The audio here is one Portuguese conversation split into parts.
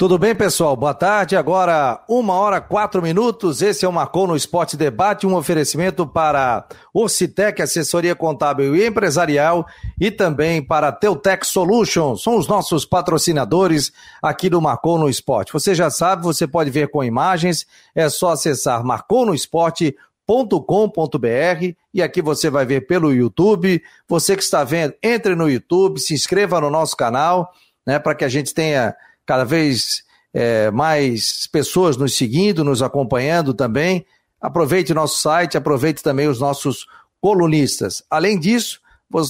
Tudo bem, pessoal? Boa tarde. Agora, uma hora quatro minutos. Esse é o Marcou no Esporte Debate, um oferecimento para Orcitec, assessoria contábil e empresarial, e também para Teutec Solutions. São os nossos patrocinadores aqui do Marcou no Esporte. Você já sabe, você pode ver com imagens. É só acessar marconosport.com.br e aqui você vai ver pelo YouTube. Você que está vendo, entre no YouTube, se inscreva no nosso canal, né, para que a gente tenha cada vez é, mais pessoas nos seguindo, nos acompanhando também. Aproveite nosso site, aproveite também os nossos colunistas. Além disso,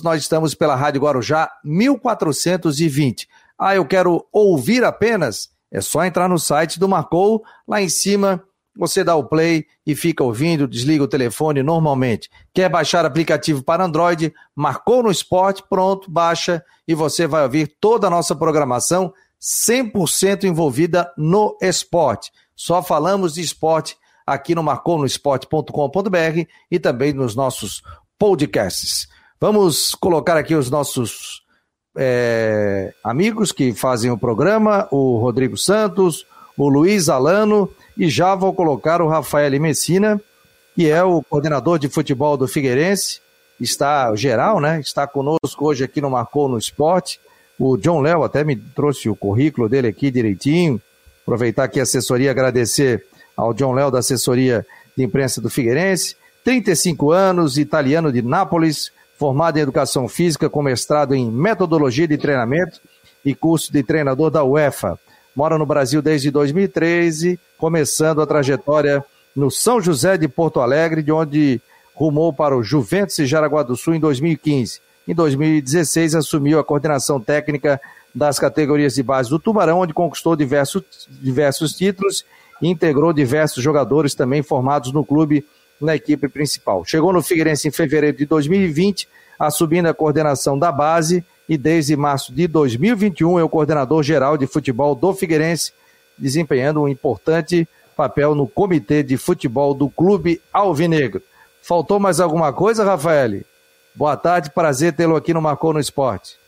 nós estamos pela Rádio Guarujá 1420. Ah, eu quero ouvir apenas? É só entrar no site do Marcou, lá em cima você dá o play e fica ouvindo, desliga o telefone normalmente. Quer baixar aplicativo para Android? Marcou no esporte, pronto, baixa e você vai ouvir toda a nossa programação 100% envolvida no esporte. Só falamos de esporte aqui no marconosport.com.br e também nos nossos podcasts. Vamos colocar aqui os nossos é, amigos que fazem o programa, o Rodrigo Santos, o Luiz Alano e já vou colocar o Rafael Messina, que é o coordenador de futebol do Figueirense, está geral, né? Está conosco hoje aqui no Marcou no Esporte. O John Léo até me trouxe o currículo dele aqui direitinho. Aproveitar aqui a assessoria, agradecer ao John Léo da assessoria de imprensa do Figueirense. 35 anos, italiano de Nápoles, formado em educação física com mestrado em metodologia de treinamento e curso de treinador da UEFA. Mora no Brasil desde 2013, começando a trajetória no São José de Porto Alegre, de onde rumou para o Juventus e Jaraguá do Sul em 2015. Em 2016, assumiu a coordenação técnica das categorias de base do Tubarão, onde conquistou diversos, diversos títulos e integrou diversos jogadores também formados no clube na equipe principal. Chegou no Figueirense em fevereiro de 2020, assumindo a coordenação da base e desde março de 2021 é o coordenador geral de futebol do Figueirense, desempenhando um importante papel no comitê de futebol do clube alvinegro. Faltou mais alguma coisa, Rafael? Boa tarde, prazer tê-lo aqui no Marcou no Esporte.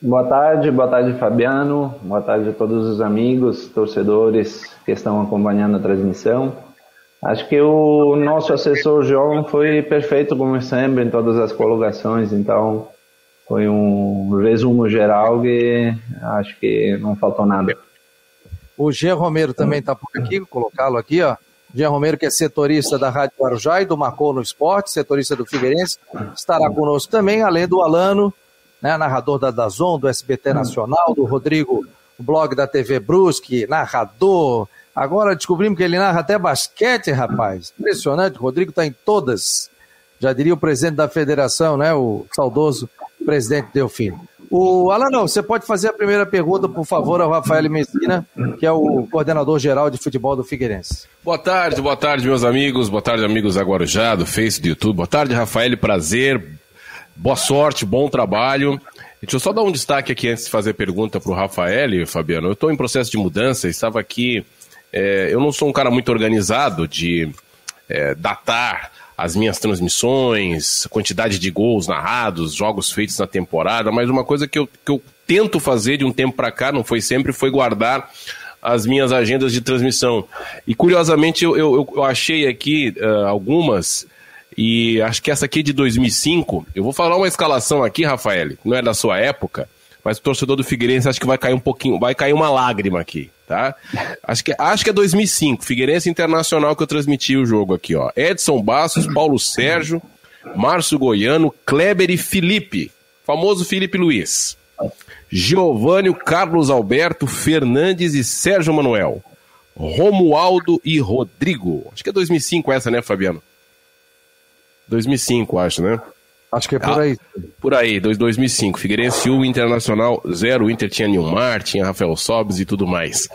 Boa tarde, boa tarde Fabiano, boa tarde a todos os amigos, torcedores que estão acompanhando a transmissão. Acho que o nosso assessor João foi perfeito como sempre em todas as colocações, então foi um resumo geral que acho que não faltou nada. O G. Romero também está por aqui, vou colocá-lo aqui, ó. Jean Romero, que é setorista da Rádio Guarujá e do Marcou no Esporte, setorista do Figueirense, estará conosco também, além do Alano, né, narrador da Dazon, do SBT Nacional, do Rodrigo, o blog da TV Brusque, narrador. Agora descobrimos que ele narra até basquete, rapaz. Impressionante, o Rodrigo está em todas. Já diria o presidente da federação, né, o saudoso presidente Delfino. O Alan, você pode fazer a primeira pergunta, por favor, ao Rafael Messina, que é o coordenador geral de futebol do Figueirense. Boa tarde, boa tarde, meus amigos. Boa tarde, amigos da Guarujá, do Face, do YouTube. Boa tarde, Rafael. Prazer. Boa sorte, bom trabalho. Deixa eu só dar um destaque aqui antes de fazer pergunta para o Rafael, Fabiano. Eu estou em processo de mudança, estava aqui. É, eu não sou um cara muito organizado de é, datar as minhas transmissões, quantidade de gols narrados, jogos feitos na temporada, mas uma coisa que eu, que eu tento fazer de um tempo para cá, não foi sempre, foi guardar as minhas agendas de transmissão. E curiosamente eu, eu, eu achei aqui uh, algumas, e acho que essa aqui é de 2005. Eu vou falar uma escalação aqui, Rafael, não é da sua época, mas o torcedor do Figueirense acho que vai cair um pouquinho, vai cair uma lágrima aqui tá? Acho que, acho que é 2005, Figueirense Internacional que eu transmiti o jogo aqui, ó. Edson Bastos, Paulo Sérgio, Márcio Goiano, Kleber e Felipe, famoso Felipe Luiz. Giovanni, Carlos Alberto, Fernandes e Sérgio Manuel. Romualdo e Rodrigo. Acho que é 2005 essa, né, Fabiano? 2005, acho, né? Acho que é por ah, aí. Por aí, 2005. Figueirense 1, Internacional 0. Inter tinha Nilmar, tinha Rafael Sobes e tudo mais.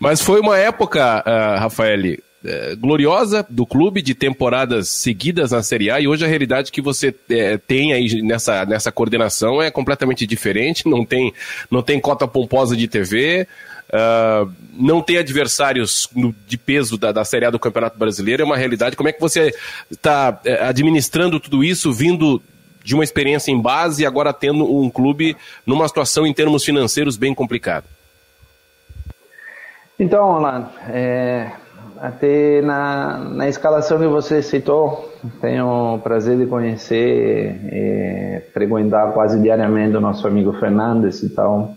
Mas foi uma época, uh, Rafael, uh, gloriosa do clube, de temporadas seguidas na Série A. E hoje a realidade que você uh, tem aí nessa, nessa coordenação é completamente diferente. Não tem, não tem cota pomposa de TV. Uh, não tem adversários no, de peso da, da Série A do Campeonato Brasileiro, é uma realidade. Como é que você está eh, administrando tudo isso, vindo de uma experiência em base e agora tendo um clube numa situação em termos financeiros bem complicada? Então, Orlando, é, até na, na escalação que você citou, tenho o prazer de conhecer e frequentar quase diariamente o nosso amigo Fernandes, então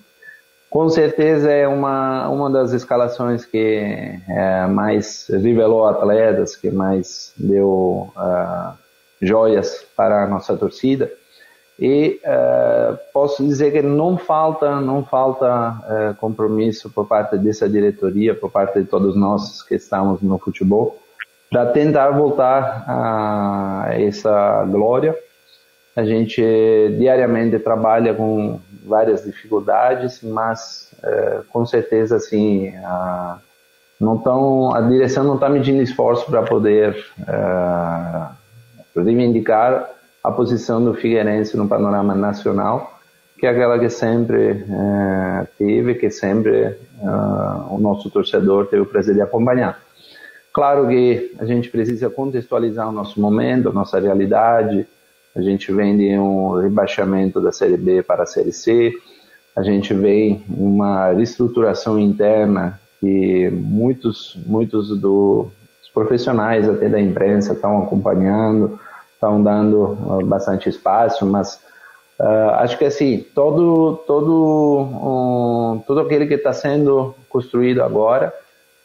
com certeza é uma, uma das escalações que é, mais revelou atletas, que mais deu uh, joias para a nossa torcida. E uh, posso dizer que não falta, não falta uh, compromisso por parte dessa diretoria, por parte de todos nós que estamos no futebol, para tentar voltar a essa glória. A gente diariamente trabalha com várias dificuldades, mas uh, com certeza assim não tão, a direção não está medindo esforço para poder reivindicar a posição do Figueirense no panorama nacional, que é aquela que sempre é, teve, que sempre é, o nosso torcedor teve o prazer de acompanhar. Claro que a gente precisa contextualizar o nosso momento, a nossa realidade. A gente vem de um rebaixamento da Série B para a Série C, a gente vem uma reestruturação interna que muitos, muitos dos profissionais até da imprensa estão acompanhando, estão dando ah, bastante espaço, mas uh, acho que assim todo todo um, todo aquele que está sendo construído agora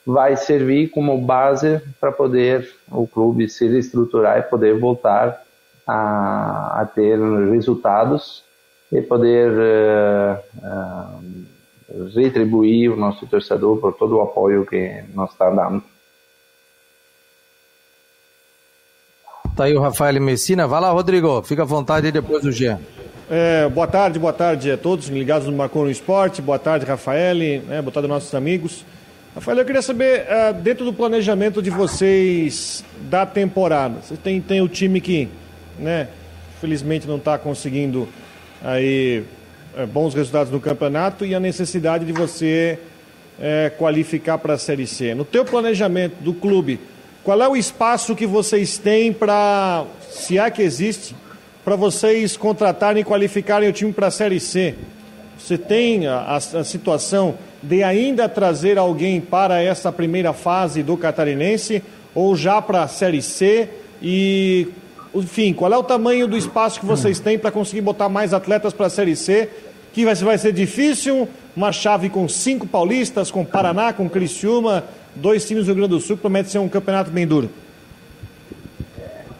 vai servir como base para poder o clube se reestruturar e poder voltar a, a ter resultados e poder uh, uh, retribuir o nosso torcedor por todo o apoio que nós está dando. Tá aí o Rafael Messina. Vai lá, Rodrigo. Fica à vontade aí depois do G. É, boa tarde, boa tarde a todos ligados no Marcou no Esporte. Boa tarde, Rafael. Né, boa tarde nossos amigos. Rafael, eu queria saber, uh, dentro do planejamento de vocês da temporada, você tem, tem o time que, né, felizmente não está conseguindo aí é, bons resultados no campeonato e a necessidade de você é, qualificar para a Série C. No teu planejamento do clube, qual é o espaço que vocês têm para, se é que existe, para vocês contratarem e qualificarem o time para a Série C? Você tem a, a, situação de ainda trazer alguém para essa primeira fase do catarinense ou já para a Série C? E, enfim, qual é o tamanho do espaço que vocês têm para conseguir botar mais atletas para a Série C? Que vai, vai ser difícil, uma chave com cinco paulistas, com Paraná, com Criciúma, dois times do Rio Grande do Sul, promete ser um campeonato bem duro.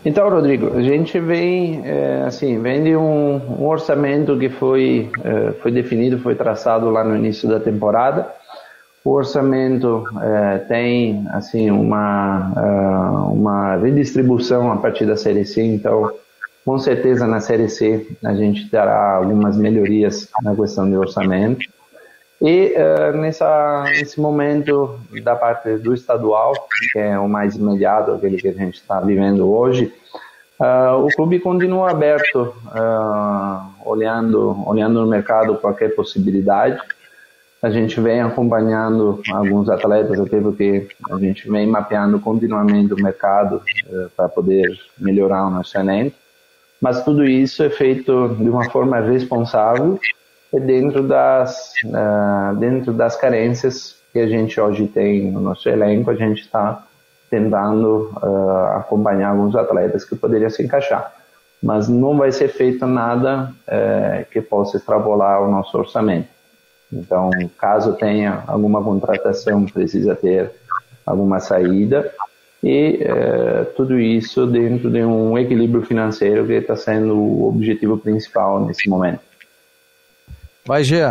Então, Rodrigo, a gente vem, é, assim, vem de um, um orçamento que foi, é, foi definido, foi traçado lá no início da temporada. O orçamento é, tem, assim, uma, é, uma redistribuição a partir da Série C, então, com certeza na Série C a gente terá algumas melhorias na questão de orçamento. E uh, nessa, nesse momento da parte do estadual, que é o mais imediato, aquele que a gente está vivendo hoje, uh, o clube continua aberto, uh, olhando, olhando no mercado qualquer possibilidade. A gente vem acompanhando alguns atletas, até porque a gente vem mapeando continuamente o mercado para poder melhorar o nosso elenco. Mas tudo isso é feito de uma forma responsável dentro das, uh, dentro das carências que a gente hoje tem no nosso elenco, a gente está tentando uh, acompanhar alguns atletas que poderiam se encaixar. Mas não vai ser feito nada uh, que possa extrapolar o nosso orçamento. Então, caso tenha alguma contratação, precisa ter alguma saída e uh, tudo isso dentro de um equilíbrio financeiro que está sendo o objetivo principal nesse momento. Vai, Gê.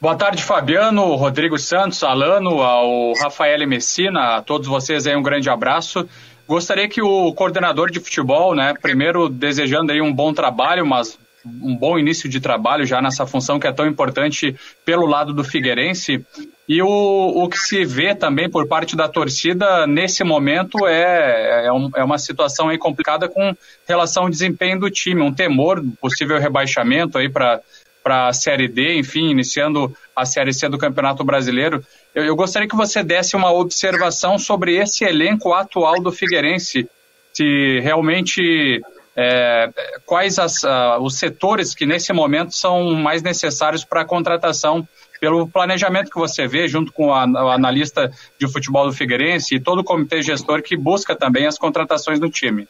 Boa tarde, Fabiano, Rodrigo Santos, Alano, ao Rafael Messina, a todos vocês aí um grande abraço. Gostaria que o coordenador de futebol, né, primeiro desejando aí um bom trabalho, mas um bom início de trabalho já nessa função que é tão importante pelo lado do Figueirense. E o, o que se vê também por parte da torcida nesse momento é, é, um, é uma situação aí complicada com relação ao desempenho do time, um temor possível rebaixamento aí para para a Série D, enfim, iniciando a Série C do Campeonato Brasileiro. Eu, eu, gostaria que você desse uma observação sobre esse elenco atual do Figueirense, se realmente é, quais as, uh, os setores que nesse momento são mais necessários para a contratação pelo planejamento que você vê junto com a, o analista de futebol do Figueirense e todo o comitê gestor que busca também as contratações do time.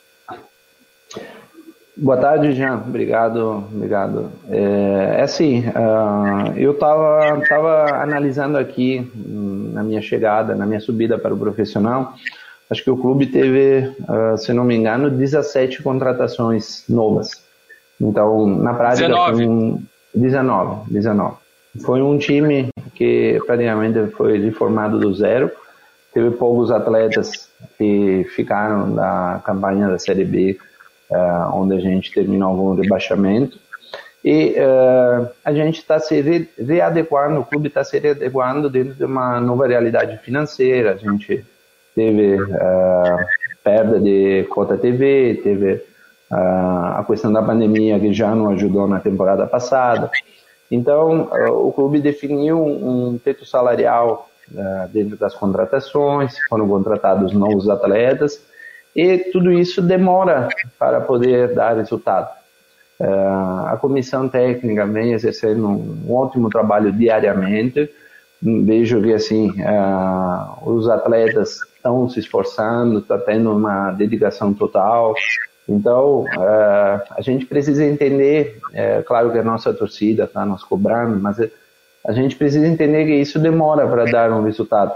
Boa tarde, Jean. Obrigado, obrigado. É, é assim, uh, eu estava tava analisando aqui hum, na minha chegada, na minha subida para o profissional, acho que o clube teve, uh, se não me engano, 17 contratações novas. Então, na prática, 19. Um, 19, 19. Foi um time que praticamente foi reformado do zero. Teve poucos atletas que ficaram da campanha da Série B uh, onde a gente terminou algum rebaixamento. E uh, a gente está se re readequando, o clube está se readequando dentro de uma nova realidade financeira. A gente teve uh, perda de cota TV, teve a questão da pandemia que já não ajudou na temporada passada. Então, o clube definiu um teto salarial dentro das contratações, foram contratados novos atletas e tudo isso demora para poder dar resultado. A comissão técnica vem exercendo um ótimo trabalho diariamente. Vejo que assim os atletas estão se esforçando, está tendo uma dedicação total. Então uh, a gente precisa entender, é claro que a nossa torcida está nos cobrando, mas a gente precisa entender que isso demora para dar um resultado.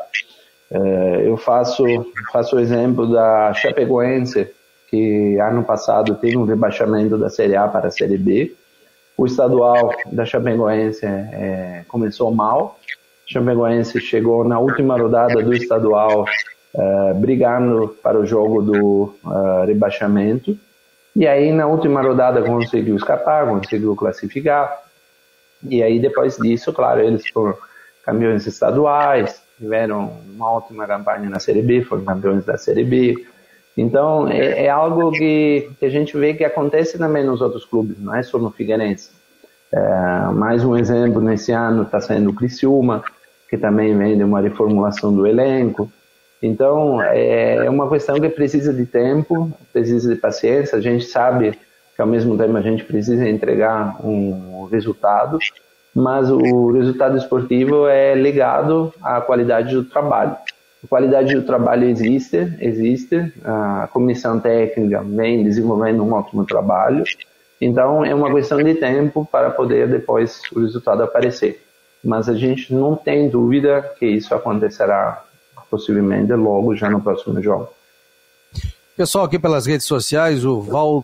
É, eu faço, faço o exemplo da Chapecoense, que ano passado teve um rebaixamento da Série A para a Série B. O estadual da Chapecoense é, começou mal. A Chapecoense chegou na última rodada do estadual é, brigando para o jogo do é, rebaixamento. E aí na última rodada conseguiu escapar, conseguiu classificar. E aí depois disso, claro, eles foram campeões estaduais, tiveram uma ótima campanha na Série B, foram campeões da Série B. Então, é, é algo que, que, a gente vê que acontece também nos outros clubes, não é só no Figueirense. É, mais um exemplo nesse ano está sendo o Criciúma, que também vem de uma reformulação do elenco. Então, é, uma questão que precisa de tempo, precisa de paciência. A gente sabe que, ao mesmo tempo, a gente precisa entregar um resultado, mas o resultado esportivo é ligado à qualidade do trabalho. A qualidade do trabalho existe, existe, a comissão técnica vem desenvolvendo um ótimo trabalho, então é uma questão de tempo para poder depois o resultado aparecer. Mas a gente não tem dúvida que isso acontecerá possivelmente logo já no próximo jogo. Pessoal aqui pelas redes sociais, o Val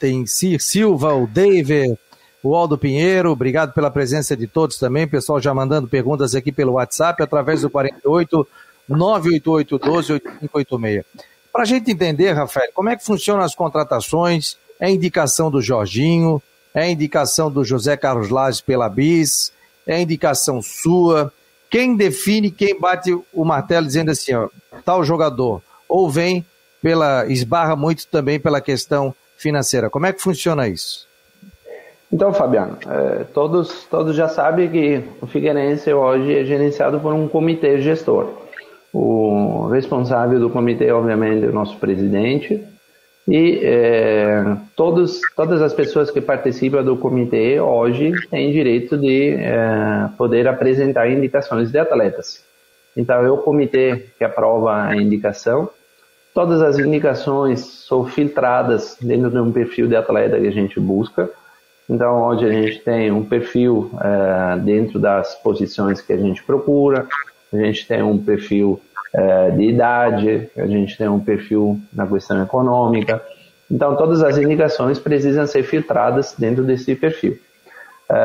tem Silva, o David, o Aldo Pinheiro, obrigado pela presença de todos também. Pessoal já mandando perguntas aqui pelo WhatsApp, através do 48 988 12 8586. Para a gente entender, Rafael, como é que funcionam as contratações, é indicação do Jorginho, é indicação do José Carlos Lages pela BIS, é indicação sua. Quem define, quem bate o martelo dizendo assim, ó, tal jogador, ou vem pela, esbarra muito também pela questão financeira. Como é que funciona isso? Então, Fabiano, é, todos, todos já sabem que o Figueirense hoje é gerenciado por um comitê gestor. O responsável do comitê, obviamente, é o nosso presidente. E é, todos, todas as pessoas que participam do comitê hoje têm direito de é, poder apresentar indicações de atletas. Então, é o comitê que aprova a indicação. Todas as indicações são filtradas dentro de um perfil de atleta que a gente busca então, hoje a gente tem um perfil é, dentro das posições que a gente procura, a gente tem um perfil é, de idade, a gente tem um perfil na questão econômica. Então, todas as indicações precisam ser filtradas dentro desse perfil. É,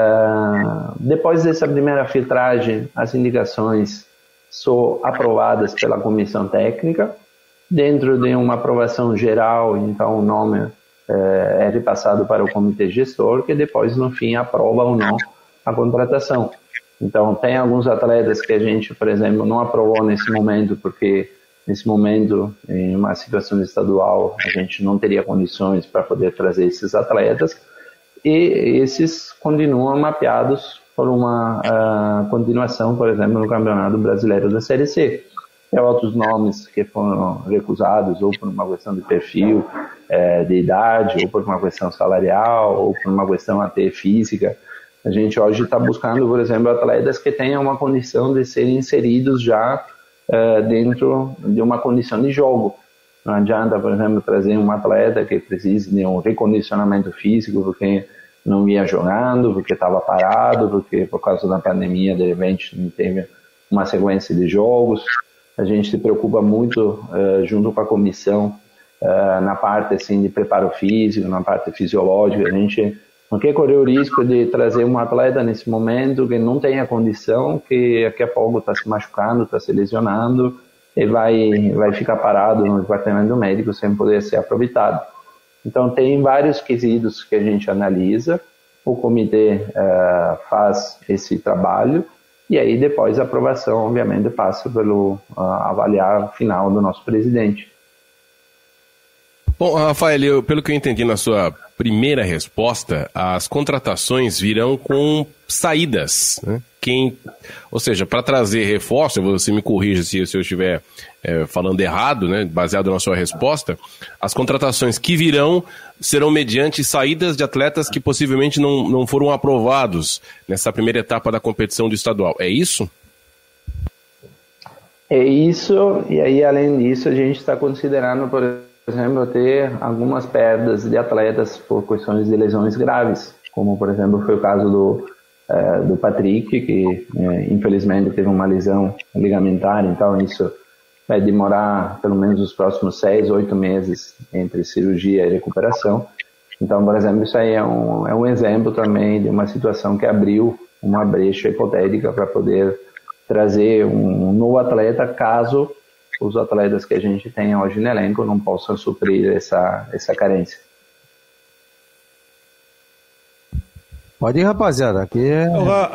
depois dessa primeira filtragem, as indicações são aprovadas pela comissão técnica. Dentro de uma aprovação geral, então o nome é, é repassado para o comitê gestor, que depois, no fim, aprova ou não a contratação. Então, tem alguns atletas que a gente, por exemplo, não aprovou nesse momento, porque nesse momento, em uma situação estadual, a gente não teria condições para poder trazer esses atletas, e esses continuam mapeados por uma uh, continuação, por exemplo, no Campeonato Brasileiro da Série C. Tem outros nomes que foram recusados, ou por uma questão de perfil, é, de idade, ou por uma questão salarial, ou por uma questão até física. A gente hoje está buscando, por exemplo, atletas que tenham uma condição de serem inseridos já uh, dentro de uma condição de jogo. Não adianta, por exemplo, trazer um atleta que precise de um recondicionamento físico porque não ia jogando, porque estava parado, porque por causa da pandemia, de repente, não teve uma sequência de jogos. A gente se preocupa muito, uh, junto com a comissão, uh, na parte assim, de preparo físico, na parte fisiológica. A gente não quer correr o risco de trazer um atleta nesse momento que não tenha condição, que daqui a pouco está se machucando, está se lesionando e vai, vai ficar parado no departamento médico sem poder ser aproveitado. Então, tem vários quesitos que a gente analisa, o comitê uh, faz esse trabalho e aí depois a aprovação, obviamente, passa pelo uh, avaliar final do nosso presidente. Bom, Rafael, eu, pelo que eu entendi na sua primeira resposta, as contratações virão com saídas. Né? Quem, ou seja, para trazer reforço, você me corrija se, se eu estiver é, falando errado, né, baseado na sua resposta, as contratações que virão serão mediante saídas de atletas que possivelmente não, não foram aprovados nessa primeira etapa da competição do estadual. É isso? É isso, e aí além disso a gente está considerando, por exemplo, ter algumas perdas de atletas por questões de lesões graves, como por exemplo foi o caso do, é, do Patrick, que é, infelizmente teve uma lesão ligamentar, então isso vai demorar pelo menos os próximos seis, oito meses entre cirurgia e recuperação. Então, por exemplo, isso aí é um, é um exemplo também de uma situação que abriu uma brecha hipotética para poder trazer um novo atleta caso os atletas que a gente tem hoje no elenco não possam suprir essa, essa carência. Pode ir, rapaziada. Aqui é...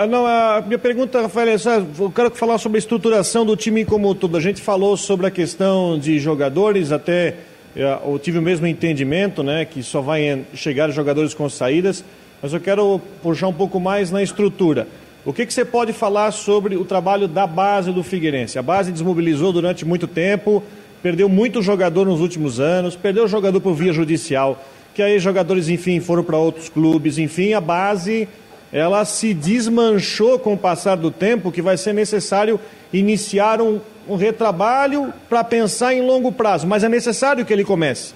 Não, a minha pergunta, Rafael, é eu quero falar sobre a estruturação do time como todo. A gente falou sobre a questão de jogadores, até é, eu tive o mesmo entendimento, né, que só vai chegar jogadores com saídas, mas eu quero puxar um pouco mais na estrutura. O que, que você pode falar sobre o trabalho da base do Figueirense? A base desmobilizou durante muito tempo, perdeu muito jogador nos últimos anos, perdeu jogador por via judicial que aí jogadores, enfim, foram para outros clubes, enfim, a base ela se desmanchou com o passar do tempo, que vai ser necessário iniciar um, um retrabalho para pensar em longo prazo, mas é necessário que ele comece.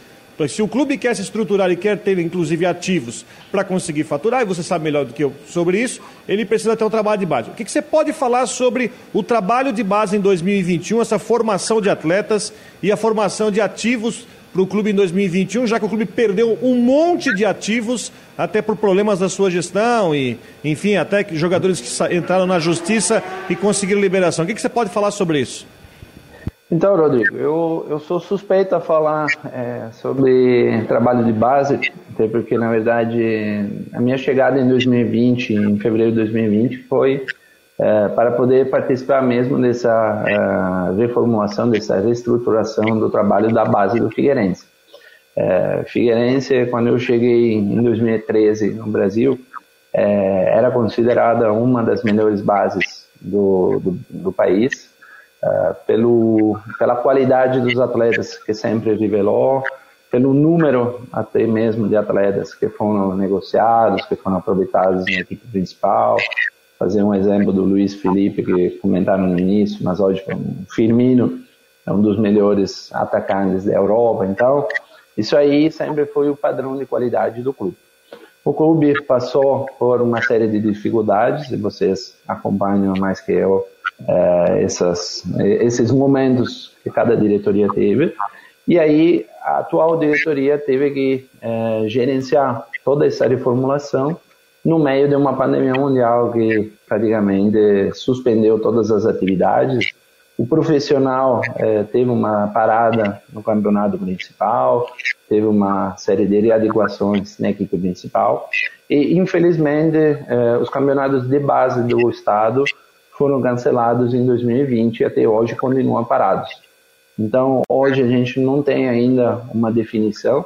Se o clube quer se estruturar e quer ter, inclusive, ativos para conseguir faturar, e você sabe melhor do que eu sobre isso, ele precisa ter um trabalho de base. O que, que você pode falar sobre o trabalho de base em 2021, essa formação de atletas e a formação de ativos para o clube em 2021, já que o clube perdeu um monte de ativos, até por problemas da sua gestão e, enfim, até que jogadores que entraram na justiça e conseguiram liberação. O que, que você pode falar sobre isso? Então, Rodrigo, eu, eu sou suspeito a falar é, sobre trabalho de base, até porque, na verdade, a minha chegada em 2020, em fevereiro de 2020, foi é, para poder participar mesmo dessa é, reformulação, dessa reestruturação do trabalho da base do Figueirense. É, Figueirense, quando eu cheguei em 2013 no Brasil, é, era considerada uma das melhores bases do, do, do país, é, pelo, pela qualidade dos atletas que sempre revelou, pelo número até mesmo de atletas que foram negociados, que foram aproveitados na equipe principal, fazer um exemplo do Luiz Felipe, que comentaram no início, mas hoje o Firmino é um dos melhores atacantes da Europa. Então, isso aí sempre foi o padrão de qualidade do clube. O clube passou por uma série de dificuldades, e vocês acompanham mais que eu é, essas, esses momentos que cada diretoria teve. E aí, a atual diretoria teve que é, gerenciar toda essa reformulação no meio de uma pandemia mundial que praticamente suspendeu todas as atividades. O profissional eh, teve uma parada no campeonato principal, teve uma série de readequações na equipe principal e, infelizmente, eh, os campeonatos de base do estado foram cancelados em 2020 e até hoje continuam parados. Então, hoje a gente não tem ainda uma definição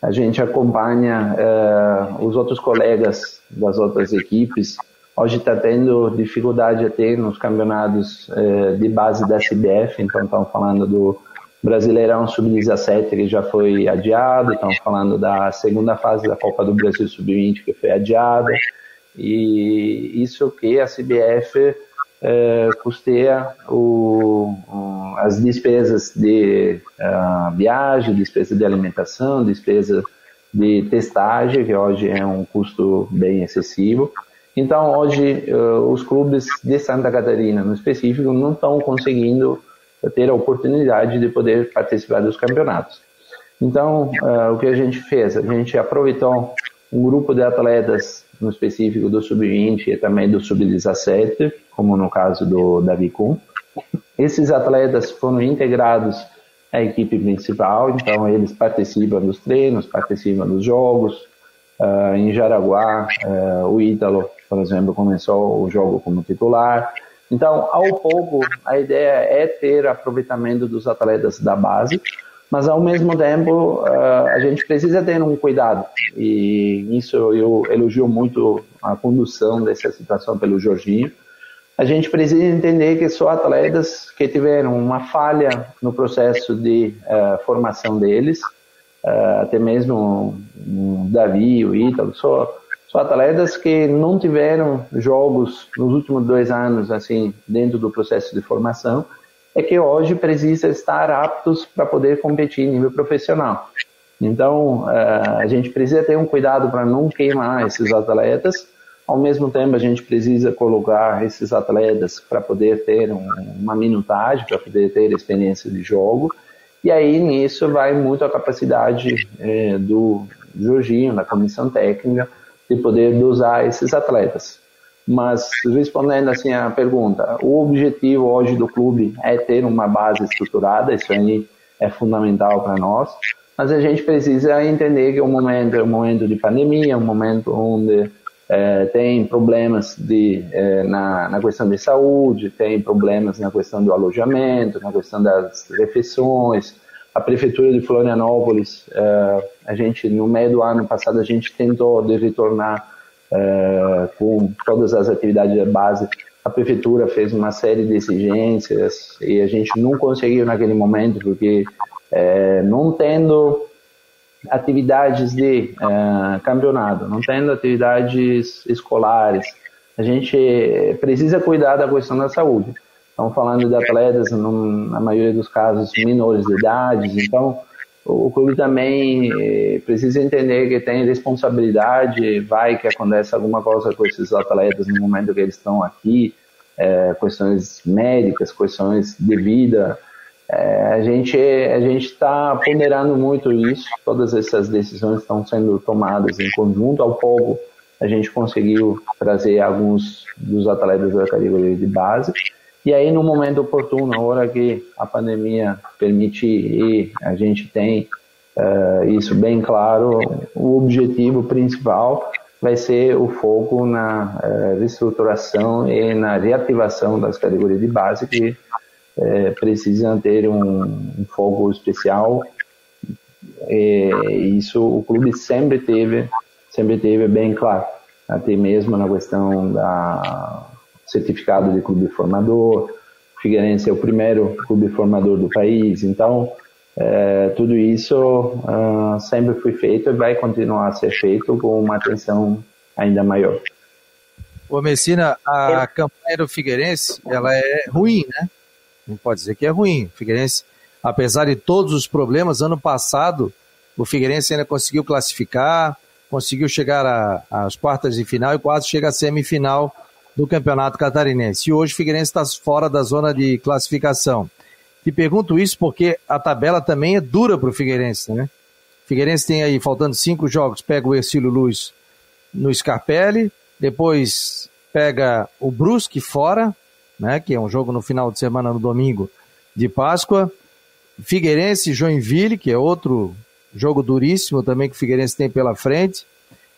a gente acompanha uh, os outros colegas das outras equipes. Hoje está tendo dificuldade até nos campeonatos uh, de base da CBF, então estamos falando do Brasileirão Sub-17 que já foi adiado, estamos falando da segunda fase da Copa do Brasil Sub-20 que foi adiada. E isso que a CBF é, custeia o, as despesas de uh, viagem, despesa de alimentação, despesa de testagem, que hoje é um custo bem excessivo. Então, hoje, uh, os clubes de Santa Catarina, no específico, não estão conseguindo ter a oportunidade de poder participar dos campeonatos. Então, uh, o que a gente fez? A gente aproveitou um grupo de atletas, no específico do Sub-20 e também do Sub-17, como no caso do Davi Kuhn. Esses atletas foram integrados à equipe principal, então eles participam dos treinos, participam dos jogos. Uh, em Jaraguá, uh, o Ítalo, por exemplo, começou o jogo como titular. Então, ao pouco, a ideia é ter aproveitamento dos atletas da base, mas ao mesmo tempo uh, a gente precisa ter um cuidado e isso eu elogio muito a condução dessa situação pelo Jorginho. A gente precisa entender que são atletas que tiveram uma falha no processo de uh, formação deles, uh, até mesmo Davi, o Ítalo, são, são atletas que não tiveram jogos nos últimos dois anos assim dentro do processo de formação é que hoje precisa estar aptos para poder competir em nível profissional. Então, eh, a gente precisa ter um cuidado para não queimar esses atletas. Ao mesmo tempo, a gente precisa colocar esses atletas para poder ter uma minutagem, para poder ter experiência de jogo. E aí, nisso, vai muito a capacidade é, do Jorginho, da comissão técnica, de poder dosar esses atletas. Mas respondendo assim a pergunta, o objetivo hoje do clube é ter uma base estruturada, isso aí é fundamental para nós. Mas a gente precisa entender que o momento é um momento de pandemia, um momento onde é, tem problemas de, é, na, na questão de saúde, tem problemas na questão do alojamento, na questão das refeições. A prefeitura de Florianópolis, é, a gente no meio do ano passado a gente tentou de retornar é, com todas as atividades de base. A prefeitura fez uma série de exigências e a gente não conseguiu naquele momento, porque é, não tendo atividades de é, campeonato, não tendo atividades escolares, a gente precisa cuidar da questão da saúde. Estamos falando de atletas, na maioria dos casos, menores de idade, então o clube também eh, precisa entender que tem responsabilidade, vai que acontece alguma coisa com esses atletas no momento que eles estão aqui, é, questões médicas, questões de vida. É, a gente a gente está ponderando muito isso, todas essas decisões estão sendo tomadas em conjunto. Ao pouco, a gente conseguiu trazer alguns dos atletas da categoria de base e aí, no momento oportuno, na hora que a pandemia permite e a gente tem uh, isso bem claro, o objetivo principal vai ser o foco na uh, reestruturação e na reativação das categorias de base que uh, precisam ter um, um foco especial. E isso o clube sempre teve, sempre teve bem claro, até mesmo na questão da certificado de clube formador. Figueirense é o primeiro clube formador do país. Então, é, tudo isso uh, sempre foi feito e vai continuar a ser feito com uma atenção ainda maior. Ô Messina, a é. campanha do Figueirense, ela é ruim, né? Não pode dizer que é ruim. O Figueirense, apesar de todos os problemas, ano passado o Figueirense ainda conseguiu classificar, conseguiu chegar às quartas de final e quase chega à semifinal do Campeonato Catarinense. E hoje o Figueirense está fora da zona de classificação. Te pergunto isso porque a tabela também é dura para o Figueirense, né? Figueirense tem aí, faltando cinco jogos, pega o Ercílio Luz no Scarpelli, depois pega o Brusque fora, né? Que é um jogo no final de semana, no domingo de Páscoa. Figueirense Joinville, que é outro jogo duríssimo também que o Figueirense tem pela frente.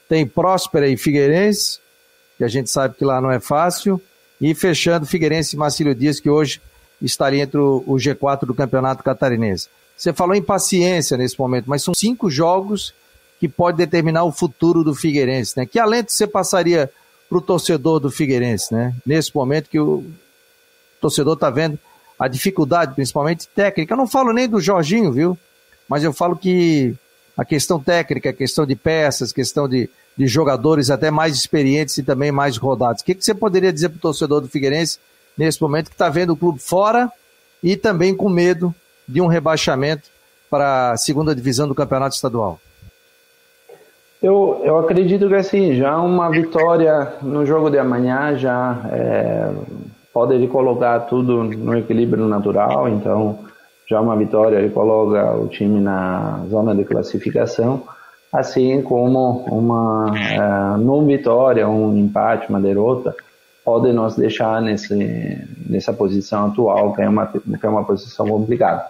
Tem Próspera e Figueirense que a gente sabe que lá não é fácil. E fechando, Figueirense e Marcílio Dias, que hoje estaria entre o G4 do Campeonato Catarinense. Você falou em paciência nesse momento, mas são cinco jogos que pode determinar o futuro do Figueirense, né? Que alento você passaria para o torcedor do Figueirense, né? Nesse momento que o torcedor está vendo a dificuldade, principalmente técnica. Eu não falo nem do Jorginho, viu? Mas eu falo que a questão técnica, a questão de peças, questão de de jogadores até mais experientes e também mais rodados. O que, que você poderia dizer para o torcedor do Figueirense nesse momento que está vendo o clube fora e também com medo de um rebaixamento para a segunda divisão do campeonato estadual? Eu, eu acredito que assim, já uma vitória no jogo de amanhã já é, pode colocar tudo no equilíbrio natural, então já uma vitória ele coloca o time na zona de classificação, assim como uma é, não vitória, um empate, uma derrota, pode nos deixar nesse, nessa posição atual, que é uma, que é uma posição complicada.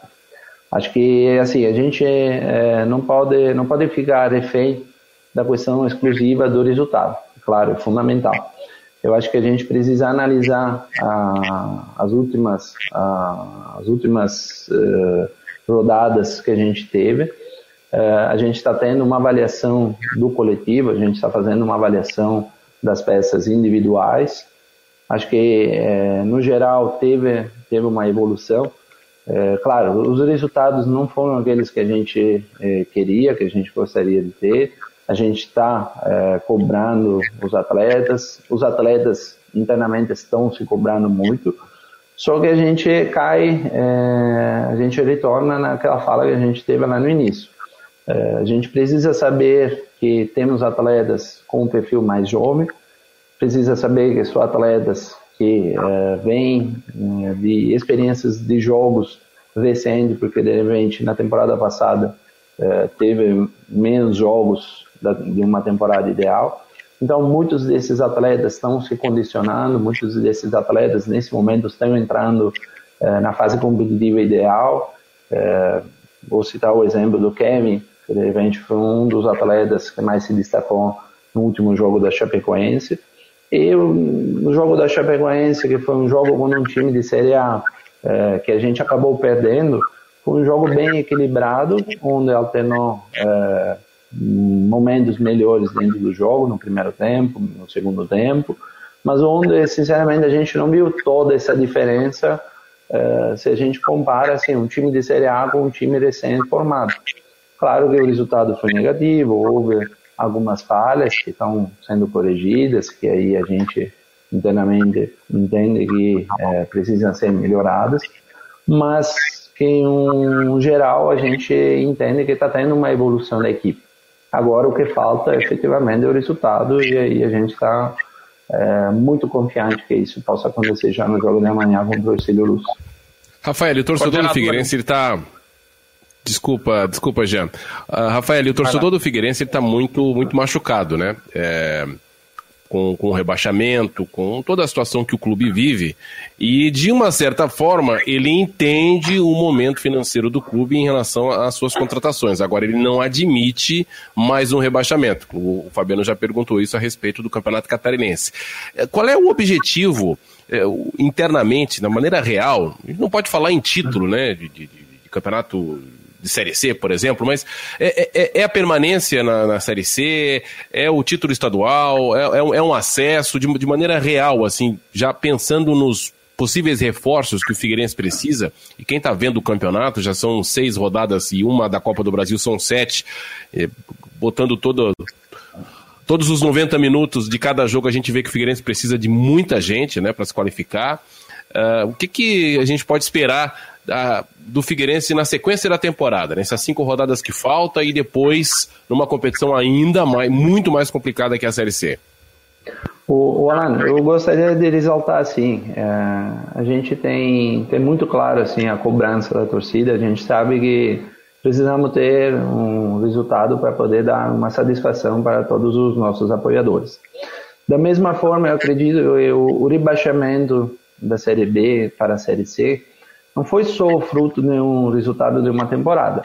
Acho que assim a gente é, não pode não pode ficar refém da questão exclusiva do resultado. Claro, é fundamental. Eu acho que a gente precisa analisar a, as últimas a, as últimas uh, rodadas que a gente teve. Uh, a gente está tendo uma avaliação do coletivo, a gente está fazendo uma avaliação das peças individuais. Acho que uh, no geral teve teve uma evolução. claro, os resultados não foram aqueles que a gente queria, que a gente gostaria de ter a gente está cobrando os atletas, os atletas internamente estão se cobrando muito, só que a gente cai, a gente retorna naquela fala que a gente teve lá no início. É, a gente precisa saber que temos atletas com um perfil mais jovem, precisa saber que são atletas que é, vêm é, de experiências de jogos recentes, porque de repente na temporada passada é, teve menos jogos de uma temporada ideal. Então, muitos desses atletas estão se condicionando, muitos desses atletas nesse momento estão entrando eh, na fase competitiva ideal. Eh, vou citar o exemplo do Kevin, repente foi um dos atletas que mais se destacou no último jogo da Chapecoense. E no jogo da Chapecoense, que foi um jogo com um time de Série A, eh, que a gente acabou perdendo, foi um jogo bem equilibrado, onde alternou momentos melhores dentro do jogo, no primeiro tempo, no segundo tempo, mas onde, sinceramente, a gente não viu toda essa diferença uh, se a gente compara assim, um time de Série A com um time recém-formado. Claro que o resultado foi negativo, houve algumas falhas que estão sendo corrigidas, que aí a gente internamente entende que é, precisam ser melhoradas, mas que em um geral a gente entende que está tendo uma evolução da equipe. Agora o que falta efetivamente é o resultado e aí a gente está é, muito confiante que isso possa acontecer já no jogo de amanhã contra o Ercílio Luz. Rafael, o torcedor do Figueirense está Desculpa, desculpa, Jean. Uh, Rafael, o torcedor do Figueirense está muito, muito machucado, né? É, com, com o rebaixamento, com toda a situação que o clube vive. E, de uma certa forma, ele entende o momento financeiro do clube em relação às suas contratações. Agora, ele não admite mais um rebaixamento. O, Fabiano já perguntou isso a respeito do Campeonato Catarinense. É, qual é o objetivo é, internamente, na maneira real? A gente não pode falar em título, né, de, de, de campeonato de Série C, por exemplo, mas é, é, é, é a permanência na, na, Série C, é o título estadual, é, é, um, é um, acesso de, de maneira real, assim, já pensando nos possíveis reforços que o Figueirense precisa, e quem está vendo o campeonato, já são seis rodadas e uma da Copa do Brasil são sete, é, botando todo, todos os 90 minutos de cada jogo, a gente vê que o Figueirense precisa de muita gente né, para se qualificar. Uh, o que, que a gente pode esperar do Figueirense na sequência da temporada, nessas cinco rodadas que falta e depois numa competição ainda mais, muito mais complicada que a Série C? O, o Alan, eu gostaria de exaltar assim, é, a gente tem, tem muito claro assim a cobrança da torcida, a gente sabe que precisamos ter um resultado para poder dar uma satisfação para todos os nossos apoiadores. Da mesma forma, eu acredito que o rebaixamento da Série B para a Série C não foi só fruto de um resultado de uma temporada.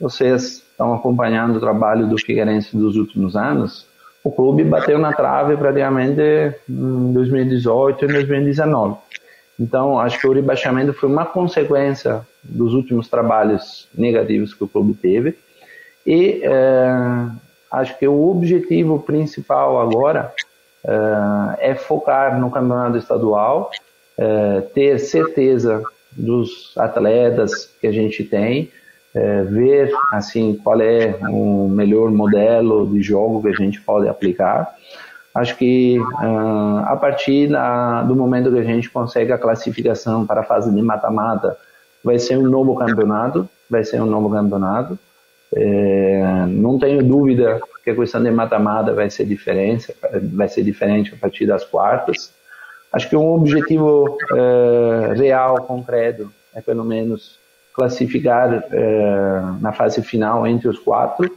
Vocês estão acompanhando o trabalho do Figueirense dos últimos anos. O clube bateu na trave praticamente em 2018 e 2019. Então, acho que o rebaixamento foi uma consequência dos últimos trabalhos negativos que o clube teve. E é, acho que o objetivo principal agora é, é focar no campeonato estadual, é, ter certeza dos atletas que a gente tem, é, ver assim qual é o melhor modelo de jogo que a gente pode aplicar. Acho que uh, a partir da, do momento que a gente consegue a classificação para a fase de mata-mata, vai ser um novo campeonato, vai ser um novo campeonato. É, não tenho dúvida que a questão de mata-mata vai ser diferente, vai ser diferente a partir das quartas. Acho que um objetivo é, real, concreto, é pelo menos classificar é, na fase final entre os quatro.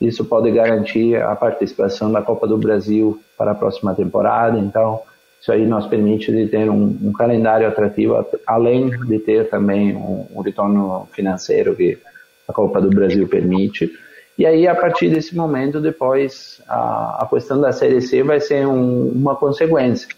Isso pode garantir a participação da Copa do Brasil para a próxima temporada. Então, isso aí nos permite de ter um, um calendário atrativo, além de ter também um, um, retorno financeiro que a Copa do Brasil permite. E aí, a partir desse momento, depois, a, a questão da Série C vai ser uma consequência.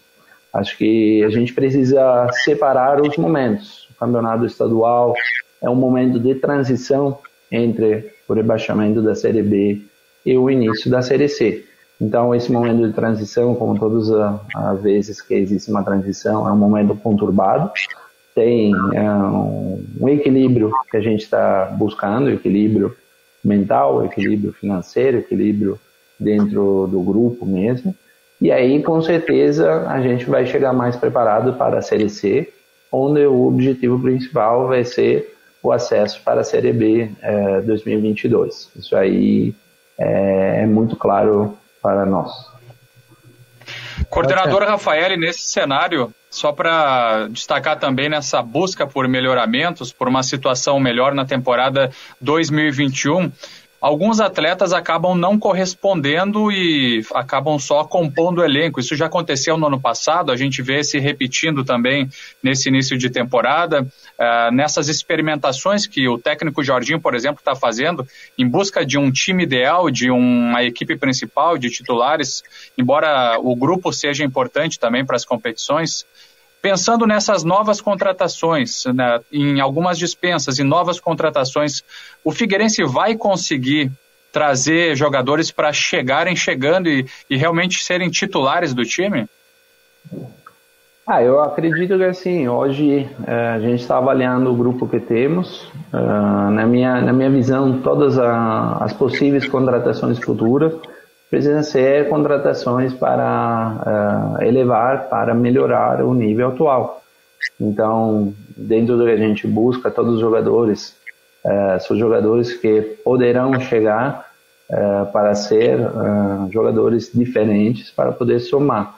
Acho que a gente precisa separar os momentos. O campeonato estadual é um momento de transição entre o rebaixamento da Série B e o início da Série C. Então, esse momento de transição, como todas as vezes que existe uma transição, é um momento conturbado. Tem é, um equilíbrio que a gente está buscando, equilíbrio mental, equilíbrio financeiro, equilíbrio dentro do grupo mesmo. E aí, com certeza, a gente vai chegar mais preparado para a Série C, onde o objetivo principal vai ser o acesso para a Série B é, 2022. Isso aí é, é muito claro para nós. Coordenador Rafael, nesse cenário, só para destacar também nessa busca por melhoramentos, por uma situação melhor na temporada 2021, alguns atletas acabam não correspondendo e acabam só compondo o elenco. Isso já aconteceu no ano passado, a gente vê se repetindo também nesse início de temporada. Uh, nessas experimentações que o técnico Jorginho, por exemplo, está fazendo, em busca de um time ideal, de uma equipe principal, de titulares, embora o grupo seja importante também para as competições. Pensando nessas novas contratações, né, em algumas dispensas e novas contratações, o Figueirense vai conseguir trazer jogadores para chegarem chegando e, e, realmente serem titulares do time? Ah, eu acredito que assim, hoje é, a gente está avaliando o grupo que temos. Uh, na, minha, na minha visão, todas as possíveis contratações futuras precisam ser contratações para uh, elevar, para melhorar o nível atual. Então, dentro do que a gente busca, todos os jogadores uh, são jogadores que poderão chegar uh, para ser jogadores diferentes para poder somar.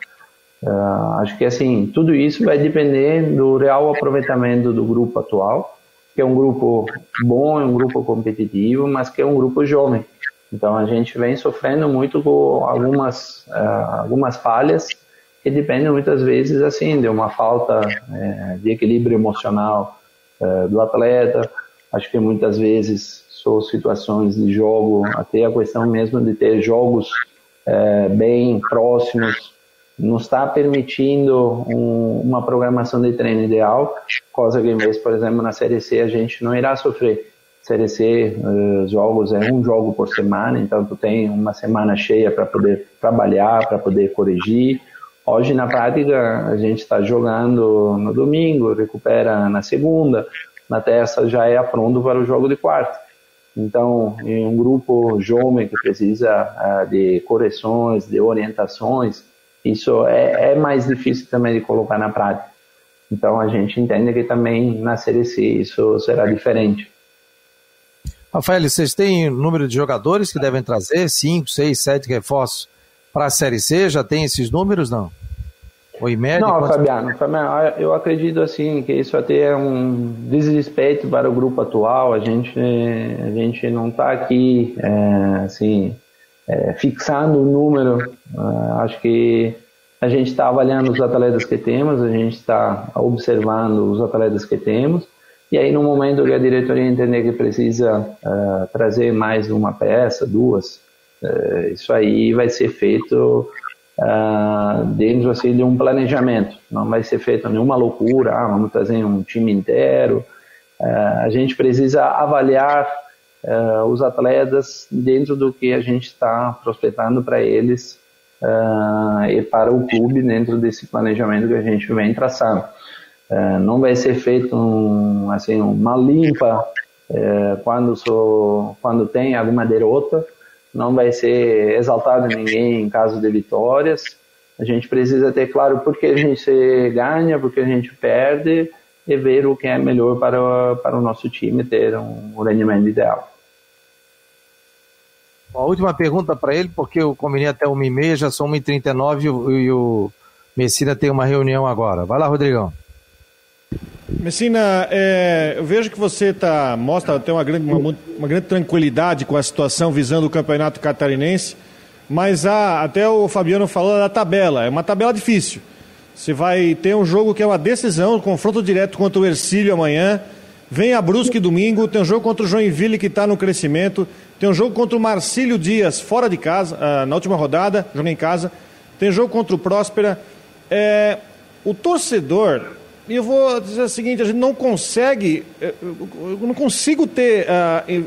acho que assim, tudo isso vai depender do real aproveitamento do grupo atual, que é um grupo bom, é um grupo competitivo, mas que é um grupo jovem. Então a gente vem sofrendo muito com algumas uh, algumas falhas que dependem muitas vezes assim de uma falta uh, de equilíbrio emocional uh, do atleta. Acho que muitas vezes são situações de jogo, até a questão mesmo de ter jogos bem próximos, não está permitindo um, uma programação de treino ideal, coisa que, por exemplo, na Série C a gente não irá sofrer Série C, uh, jogos é um jogo por semana, então tu tem uma semana cheia para poder trabalhar, para poder corrigir. Hoje, na prática, a gente está jogando no domingo, recupera na segunda, na terça já é pronto para o jogo de quarta. Então, em um grupo jovem que precisa uh, de correções, de orientações, isso é, é mais difícil também de colocar na prática. Então, a gente entende que também na Série C isso será diferente. Rafael, vocês têm número de jogadores que devem trazer? Cinco, seis, sete reforços para a Série C? Já tem esses números, não? Ou em média? Não, Fabiano, Fabiano, eu acredito assim que isso até é um desrespeito para o grupo atual. A gente, a gente não está aqui é, assim é, fixando o número. É, acho que a gente está avaliando os atletas que temos, a gente está observando os atletas que temos e aí, no momento que a diretoria entender que precisa uh, trazer mais uma peça, duas, uh, isso aí vai ser feito uh, dentro assim, de um planejamento. Não vai ser feito nenhuma loucura, ah, vamos trazer um time inteiro. a gente precisa avaliar os atletas dentro do que a gente está prospectando para eles e para o clube dentro desse planejamento que a gente vem traçando. É, não vai ser feito um, assim, uma limpa É, quando, sou, quando tem alguma derrota, não vai ser exaltado ninguém em caso de vitórias. A gente precisa ter claro por que a gente ganha, por que a gente perde e ver o que é melhor para, para o nosso time ter um, rendimento ideal. A última pergunta para ele, porque eu combinei até 1h30, já são 1h39 e, e o Messina tem uma reunião agora. Vai lá, Rodrigão. Messina, é, eu vejo que você tá, mostra até uma grande, uma, uma, grande tranquilidade com a situação visando o campeonato catarinense, mas há, até o Fabiano falou da tabela, é uma tabela difícil. Você vai ter um jogo que é uma decisão, um confronto direto contra o Ercílio amanhã, vem a Brusque domingo, tem um jogo contra o Joinville que está no crescimento, tem um jogo contra o Marcílio Dias fora de casa, uh, na última rodada, jogo em casa, tem jogo contra o Próspera. É, o torcedor e eu vou dizer o seguinte: a gente não consegue, eh, eu não consigo ter,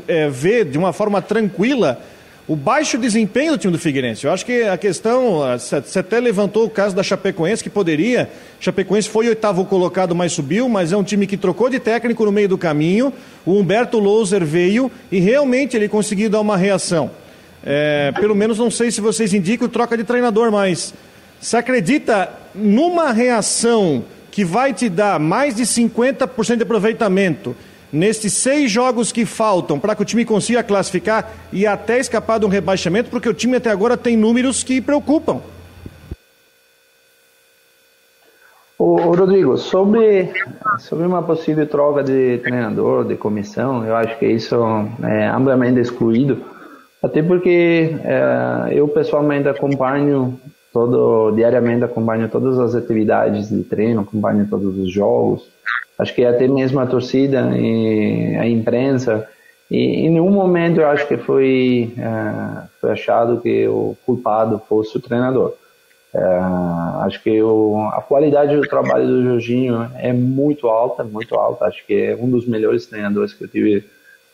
é, ver de uma forma tranquila o baixo desempenho do time do Figueirense. Eu acho que a questão, você até levantou o caso da Chapecoense, que poderia. Chapecoense foi oitavo colocado, mas subiu, mas é um time que trocou de técnico no meio do caminho. O Humberto Louser veio e realmente ele conseguiu dar uma reação. É, pelo menos não sei se vocês indicam troca de treinador, mas se acredita numa reação que vai te dar mais de 50% de aproveitamento nestes seis jogos que faltam para que o time consiga classificar e até escapar de um rebaixamento, porque o time até agora tem números que preocupam. Rodrigo, sobre, sobre uma possível troca de treinador, de comissão, eu acho que isso é amplamente excluído, até porque é, eu pessoalmente acompanho todo diariamente acompanho todas as atividades de treino, acompanho todos os jogos. Acho que até mesmo a torcida e a imprensa. E em nenhum momento eu acho que foi, uh, foi achado que o culpado fosse o treinador. Uh, acho que o, a qualidade do trabalho do Jorginho é muito alta, muito alta. Acho que é um dos melhores treinadores que eu tive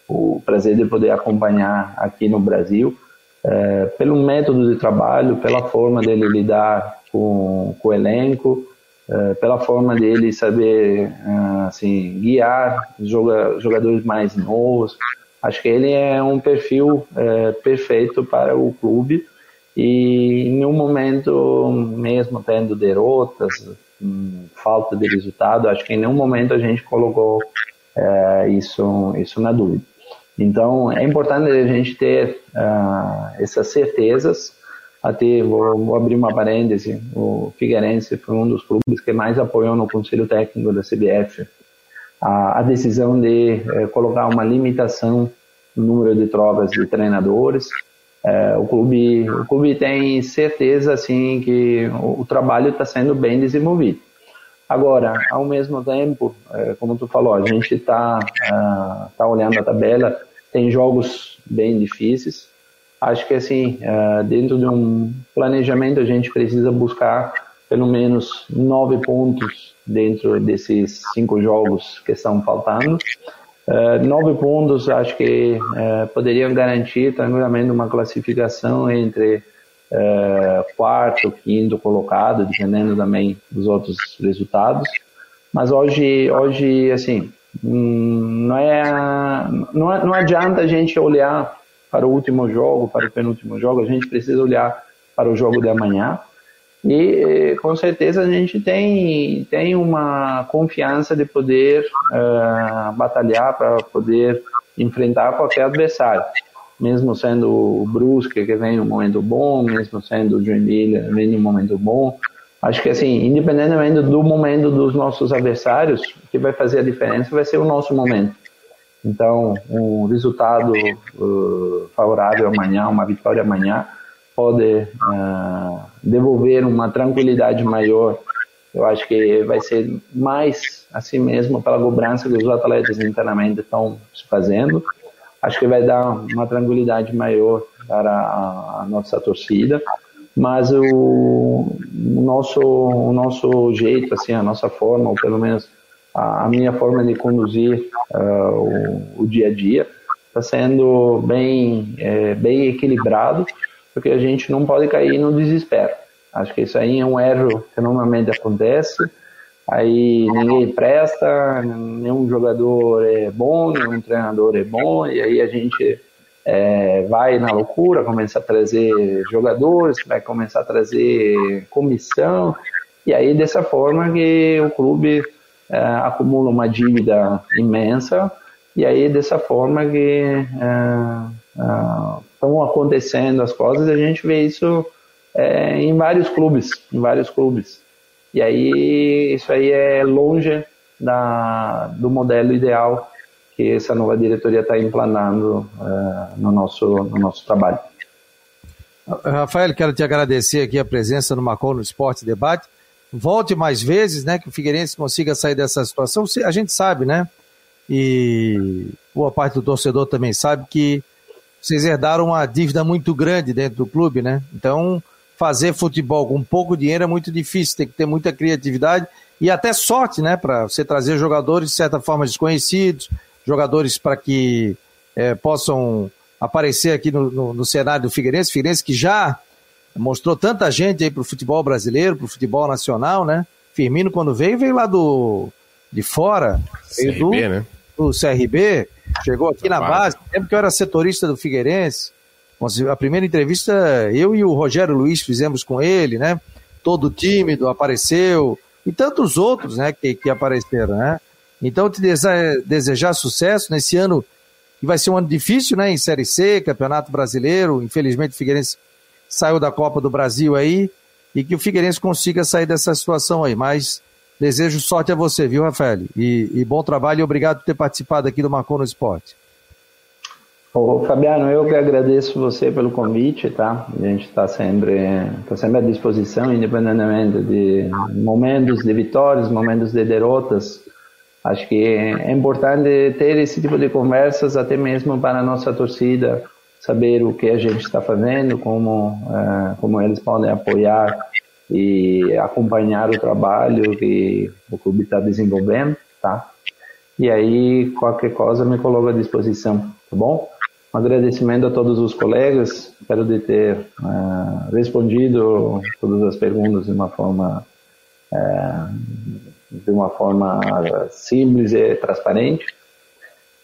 o prazer de poder acompanhar aqui no Brasil é, pelo método de trabalho, pela forma dele lidar com, com o elenco, é, pela forma dele saber é, assim, guiar joga, jogadores mais novos. Acho que ele é um perfil é, perfeito para o clube e em um momento, mesmo tendo derrotas, hum, falta de resultado, acho que em nenhum momento a gente colocou é, isso, isso na dúvida. Então, é importante a gente ter uh, essas certezas. Até vou, vou, abrir uma parêntese: o Figueirense foi um dos clubes que mais apoiou no Conselho Técnico da CBF a, a decisão de uh, colocar uma limitação no número de trocas de treinadores. Uh, o clube, o clube tem certeza assim que o, o trabalho está sendo bem desenvolvido. Agora, ao mesmo tempo, é, como tu falou, a gente está uh, tá olhando a tabela, tem jogos bem difíceis. Acho que assim, uh, dentro de um planejamento, a gente precisa buscar pelo menos nove pontos dentro desses cinco jogos que estão faltando. Nove pontos, acho que poderiam garantir tranquilamente uma classificação entre é, quarto, quinto colocado, dependendo também dos outros resultados. Mas hoje, hoje assim, hum, não é, não, é, não adianta a gente olhar para o último jogo, para o penúltimo jogo, a gente precisa olhar para o jogo de amanhã. E com certeza a gente tem, tem uma confiança de poder uh, batalhar para poder enfrentar qualquer adversário mesmo sendo o Brusque, que vem num momento bom, mesmo sendo o Joinville, vem num momento bom. Acho que, assim, independentemente do momento dos nossos adversários, o que vai fazer a diferença vai ser o nosso momento. Então, um resultado uh, favorável amanhã, uma vitória amanhã, pode uh, devolver uma tranquilidade maior. Eu acho que vai ser mais assim mesmo pela cobrança que os atletas internamente estão fazendo acho que vai dar uma tranquilidade maior para a, nossa torcida. Mas o, nosso, o nosso jeito, assim, a nossa forma, ou pelo menos a, a minha forma de conduzir uh, o, o, dia a dia, está sendo bem, é, bem equilibrado, porque a gente não pode cair no desespero. Acho que isso aí é um erro que normalmente acontece. Aí ninguém presta, nenhum jogador é bom, nenhum treinador é bom, e aí a gente é, vai na loucura, começa a trazer jogadores, vai começar a trazer comissão, e aí dessa forma que o clube é, acumula uma dívida imensa, e aí dessa forma que é, é estão acontecendo as coisas, a gente vê isso é, em vários clubes, em vários clubes. E aí isso aí é longe da, do modelo ideal que essa nova diretoria está implantando uh, no, nosso, no nosso trabalho. Rafael, quero te agradecer aqui a presença no Macon no Esporte Debate. Volte mais vezes, né, que o Figueirense consiga sair dessa situação. A gente sabe, né, e boa parte do torcedor também sabe que vocês herdaram uma dívida muito grande dentro do clube, né? Então, fazer futebol com pouco dinheiro é muito difícil, tem que ter muita criatividade e até sorte, né, para você trazer jogadores de certa forma desconhecidos, jogadores para que é, possam aparecer aqui no, no, no, cenário do Figueirense, Figueirense que já mostrou tanta gente aí para o futebol brasileiro, para o futebol nacional, né? Firmino quando veio, veio lá do de fora, CRB, do, né? do CRB, chegou aqui na base, lembro que eu era setorista do Figueirense, a primeira entrevista eu e o Rogério Luiz fizemos com ele, né? Todo tímido, apareceu, e tantos outros, né, que, que apareceram, né? Então, te desejar sucesso nesse ano, que vai ser um ano difícil, né? Em Série C, Campeonato Brasileiro. Infelizmente, o Figueirense saiu da Copa do Brasil aí. E que o Figueirense consiga sair dessa situação aí. Mas desejo sorte a você, viu, Rafael? E, e bom trabalho e obrigado por ter participado aqui do Marcou no Esporte. Ô, Fabiano, eu que agradeço você pelo convite, tá? A gente está sempre, tá sempre à disposição, independentemente de momentos de vitórias, momentos de derrotas. Acho que é importante ter esse tipo de conversas até mesmo para a nossa torcida saber o que a gente está fazendo, como uh, como eles podem apoiar e acompanhar o trabalho que o clube está desenvolvendo, tá? E aí qualquer coisa me coloco à disposição, tá bom? Um agradecimento a todos os colegas, espero de ter uh, respondido todas as perguntas de uma forma uh, de uma forma simples e transparente.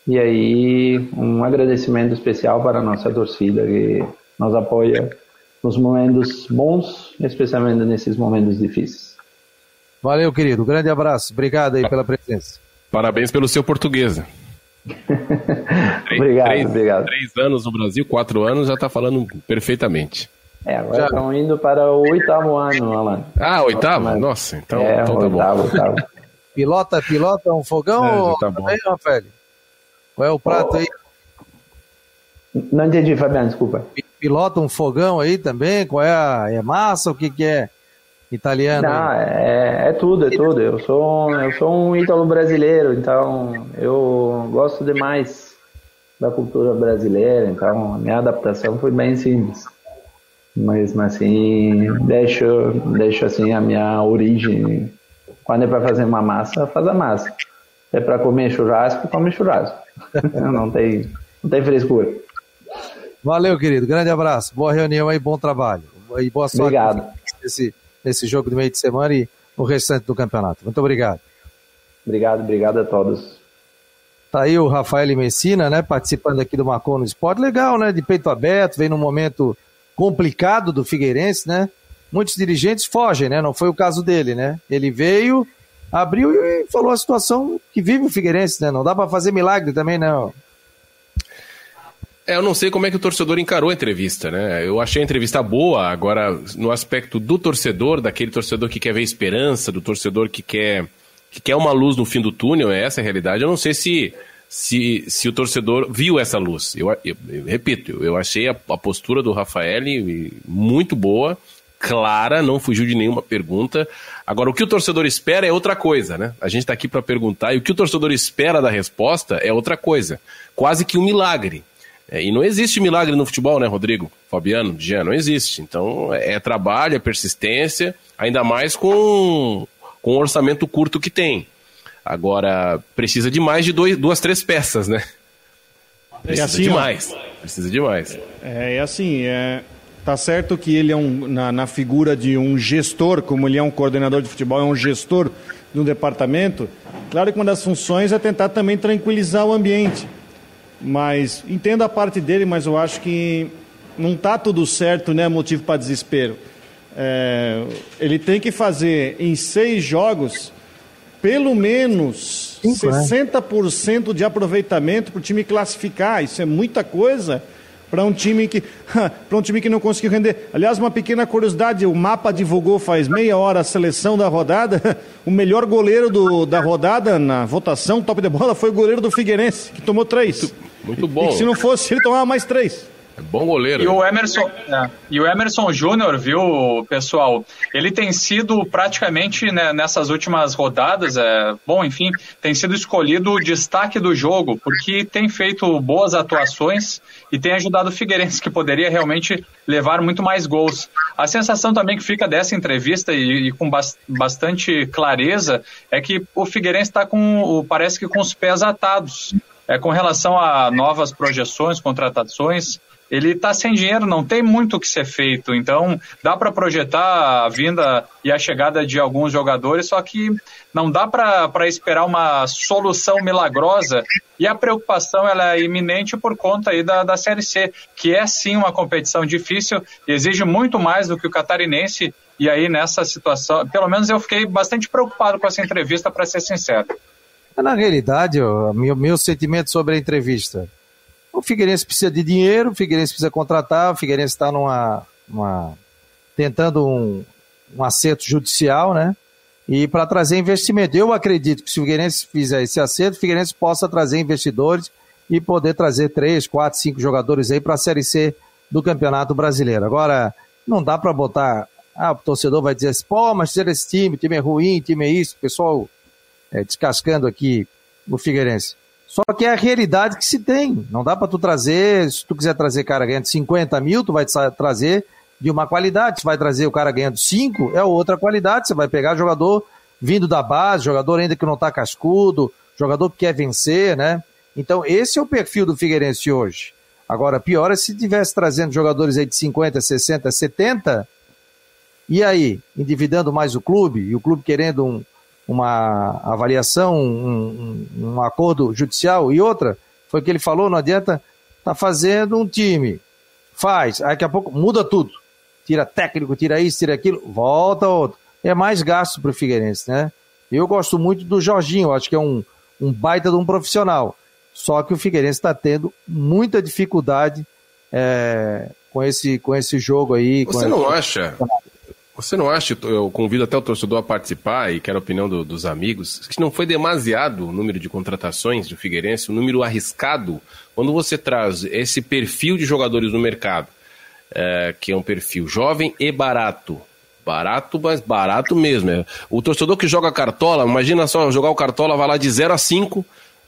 E aí, um agradecimento especial para a nossa torcida que nos apoia nos momentos bons, especialmente nesses momentos difíceis. Valeu, querido. Grande abraço. Obrigado aí pela presença. Parabéns pelo seu português. Obrigado, três, obrigado. Três anos no Brasil, quatro anos, já está falando perfeitamente. É, agora Já. estão indo para o oitavo ano, Alan. Ah, oitavo? Mas... Nossa, então, é, então tá oitavo, bom. Oitavo. Pilota, pilota um fogão é, ou tá também, Rafael? Qual é o prato oh. aí? Não entendi, Fabiano, desculpa. Pilota um fogão aí também? Qual é a é massa? O que, que é italiano? Não, é, é, tudo, é tudo. Eu sou, eu sou um ítalo brasileiro, então eu gosto demais da cultura brasileira, então a minha adaptação foi bem simples. Mas assim deixo deixo assim a minha origem. Quando é para fazer uma massa faz a massa. É para comer churrasco come churrasco. Não tem não tem frescura. Valeu querido. Grande abraço. Boa reunião aí bom trabalho. E boa sorte obrigado. nesse nesse jogo do meio de semana e o restante do campeonato muito obrigado obrigado obrigado a todos Tá aí o Rafael Messina, né, participando aqui do Marcon no Esporte. Legal, né, de peito aberto, vem num momento complicado do Figueirense, né? Muitos dirigentes fogem, né? Não foi o caso dele, né? Ele veio, abriu e falou a situação que vive o Figueirense, né? Não dá para fazer milagre também, não. É, eu não sei como é que o torcedor encarou a entrevista, né? Eu achei a entrevista boa, agora no aspecto do torcedor, daquele torcedor que quer ver esperança, do torcedor que quer que quer uma luz no fim do túnel, é essa a realidade. Eu não sei se se, se o torcedor viu essa luz. Eu, eu, eu repito, eu achei a, a, postura do Rafael muito boa, clara, não fugiu de nenhuma pergunta. Agora, o que o torcedor espera é outra coisa, né? A gente está aqui para perguntar, e o que o torcedor espera da resposta é outra coisa. Quase que um milagre. É, e não existe milagre no futebol, né, Rodrigo? Fabiano, Jean, não existe. Então, é, é trabalho, é persistência, ainda mais com, com o orçamento curto que tem. Agora, precisa de mais de dois, duas, três peças, né? Precisa assim, de mais. Precisa de mais. É, é assim, é, tá certo que ele é um, na, na, figura de um gestor, como ele é um coordenador de futebol, é um gestor de um departamento, claro que uma das funções é tentar também tranquilizar o ambiente. Mas entendo a parte dele, mas eu acho que não está tudo certo, né? Motivo para desespero. É, ele tem que fazer em seis jogos pelo menos Cinco, 60% né? de aproveitamento para o time classificar. Isso é muita coisa para um time que para um time que não conseguiu render. Aliás, uma pequena curiosidade, o mapa divulgou faz meia hora a seleção da rodada. O melhor goleiro do, da rodada na votação top de bola foi o goleiro do Figueirense, que tomou três. Muito, bom. E, e se não fosse ele tomava mais três. É bom goleiro. E o Emerson, é, e o Emerson Júnior, viu, pessoal? Ele tem sido praticamente né, nessas últimas rodadas, é, bom, enfim, tem sido escolhido o destaque do jogo, porque tem feito boas atuações e tem ajudado o Figueirense, que poderia realmente levar muito mais gols. A sensação também que fica dessa entrevista e, e com bastante clareza é que o Figueirense está com, parece que com os pés atados. É, com relação a novas projeções, contratações, ele está sem dinheiro, não tem muito o que ser feito. Então, dá para projetar a vinda e a chegada de alguns jogadores, só que não dá para esperar uma solução milagrosa. E a preocupação ela é iminente por conta aí da, da Série C, que é sim uma competição difícil, exige muito mais do que o catarinense. E aí, nessa situação, pelo menos eu fiquei bastante preocupado com essa entrevista, para ser sincero. Na realidade, o meu, meu sentimento sobre a entrevista o Figueirense precisa de dinheiro, o Figueirense precisa contratar, o Figueirense está numa, numa, tentando um, um acerto judicial, né? E para trazer investimento. Eu acredito que se o Figueirense fizer esse acerto, o Figueirense possa trazer investidores e poder trazer três, quatro, cinco jogadores aí para a Série C do Campeonato Brasileiro. Agora, não dá para botar. Ah, o torcedor vai dizer assim, pô, mas ser esse time, time é ruim, time é isso, o pessoal é, descascando aqui o Figueirense. Só que é a realidade que se tem. Não dá para tu trazer, se tu quiser trazer cara ganhando 50 mil, tu vai trazer de uma qualidade. Se vai trazer o cara ganhando 5, é outra qualidade. Você vai pegar jogador vindo da base, jogador ainda que não tá cascudo, jogador que quer vencer, né? Então, esse é o perfil do Figueirense hoje. Agora, pior é se tivesse trazendo jogadores aí de 50, 60, 70, e aí, endividando mais o clube, e o clube querendo um, uma avaliação, um, um, acordo judicial e outra, foi o que ele falou, não adianta tá fazendo um time, faz, aí daqui a pouco muda tudo, tira técnico, tira isso, tira aquilo, volta outro, é mais gasto para o Figueirense, né? Eu gosto muito do Jorginho, acho que é um, um baita de um profissional, só que o Figueirense está tendo muita dificuldade é, com, esse, com esse jogo aí. Você não acha você não acha, eu convido até o torcedor a participar e quero a opinião do, dos amigos, que não foi demasiado o número de contratações do Figueirense, um número arriscado, quando você traz esse perfil de jogadores no mercado, é, que é um perfil jovem e barato. Barato, mas barato mesmo. É. O torcedor que joga cartola, imagina só, jogar o cartola vai lá de 0 a 5,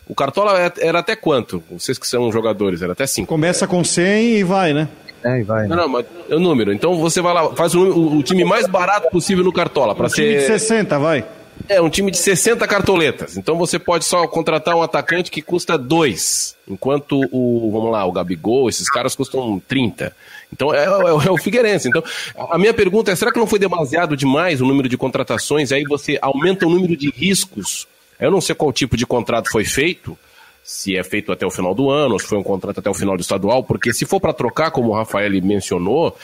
o cartola é, era até quanto? Vocês que são jogadores, era até 5. Começa com 100 e vai, né? É, e vai. Não, não, mas é o número. Então você vai lá, faz o, o, o time mais barato possível no Cartola. para um ser... time de 60, vai. É, um time de 60 cartoletas. Então você pode só contratar um atacante que custa 2, enquanto o, vamos lá, o Gabigol, esses caras custam 30. Então é, é, é, o Figueirense. Então a minha pergunta é, será que não foi demasiado demais o número de contratações? Aí você aumenta o número de riscos. Eu não sei qual tipo de contrato foi feito, se é feito até o final do ano, se foi um contrato até o final do estadual, porque se for para trocar, como o Rafael mencionou,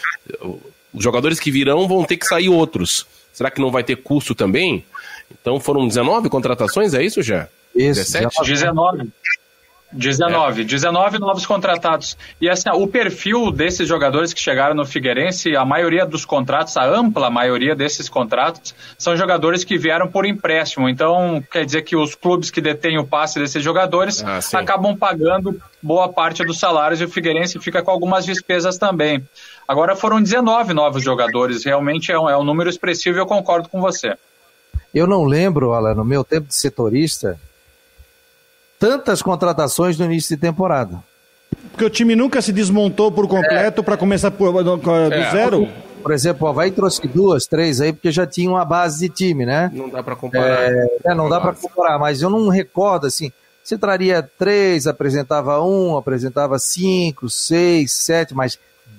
os jogadores que virão vão ter que sair outros. Será que não vai ter custo também? Então foram 19 contratações, é isso já? Isso, 17? 19. 19, é. 19 novos contratados. E assim, o perfil desses jogadores que chegaram no Figueirense, a maioria dos contratos, a ampla maioria desses contratos, são jogadores que vieram por empréstimo. Então, quer dizer que os clubes que detêm o passe desses jogadores ah, acabam pagando boa parte dos salários e o Figueirense fica com algumas despesas também. Agora foram 19 novos jogadores, realmente é um, é um número expressivo e eu concordo com você. Eu não lembro, Alan, no meu tempo de setorista, tantas contratações no início de temporada. Porque o time nunca se desmontou por completo é. para começar por, do, do é. zero. Por exemplo, o Havaí trouxe duas, três aí, porque já tinha uma base de time, né? Não dá para comparar. É, é não dá para comparar, mas eu não recordo assim. Você traria três, apresentava um, apresentava cinco, seis, sete, mas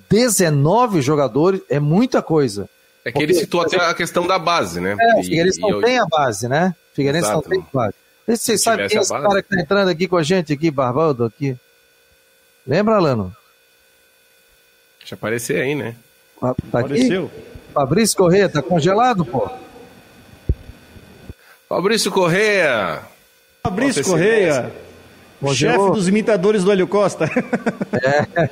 19 jogadores é muita coisa. É que ele citou até a questão da base, né? É, o Figueirense não eu... tem a base, né? Figueirense Exato. não tem base. Vocês sabem quem é esse cara que tá entrando aqui com a gente, aqui, Barbaldo, aqui? Lembra, Alano? Deixa aparecer aí, né? Tá Apareceu. Aqui? Fabrício Corrêa, tá congelado, pô? Fabrício Corrêa! Fabrício Corrêa! Chefe dos imitadores do Hélio Costa. É.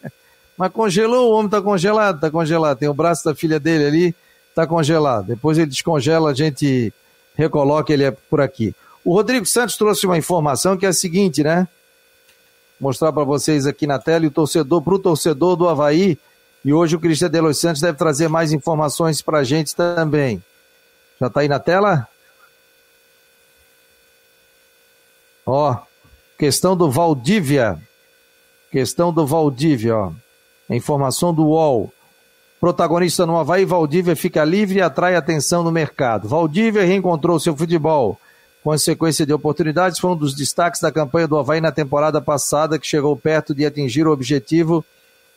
Mas congelou, o homem tá congelado, tá congelado. Tem o braço da filha dele ali, tá congelado. Depois ele descongela, a gente recoloca ele por aqui. O Rodrigo Santos trouxe uma informação que é a seguinte, né? mostrar para vocês aqui na tela o torcedor, para o torcedor do Havaí. E hoje o Cristian de Los Santos deve trazer mais informações para a gente também. Já está aí na tela? Ó, questão do Valdívia. Questão do Valdívia, ó. Informação do UOL. Protagonista no Havaí, Valdívia fica livre e atrai atenção no mercado. Valdívia reencontrou seu futebol com a sequência de oportunidades, foi um dos destaques da campanha do Havaí na temporada passada, que chegou perto de atingir o objetivo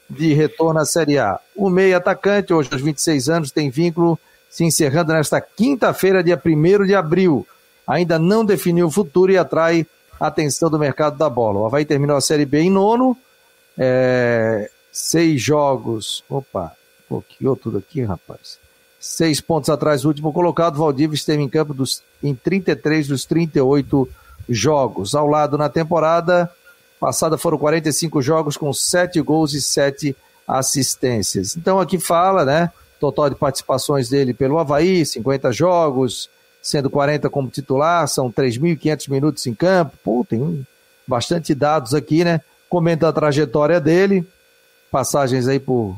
de retorno à Série A. O meio atacante, hoje aos 26 anos, tem vínculo se encerrando nesta quinta-feira, dia 1 de abril. Ainda não definiu o futuro e atrai atenção do mercado da bola. O Havaí terminou a Série B em nono, é, seis jogos. Opa, bloqueou tudo aqui, rapaz. Seis pontos atrás último colocado, Valdívia esteve em campo dos, em 33 dos 38 jogos. Ao lado na temporada passada foram 45 jogos com 7 gols e 7 assistências. Então aqui fala, né? Total de participações dele pelo Havaí, 50 jogos, sendo 40 como titular, são 3.500 minutos em campo. Pô, tem bastante dados aqui, né? Comenta a trajetória dele, passagens aí por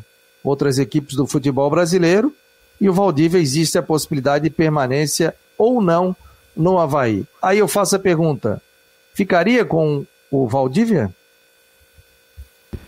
outras equipes do futebol brasileiro e o Valdívia existe a possibilidade de permanência ou não no Havaí. Aí eu faço a pergunta: ficaria com o Valdívia?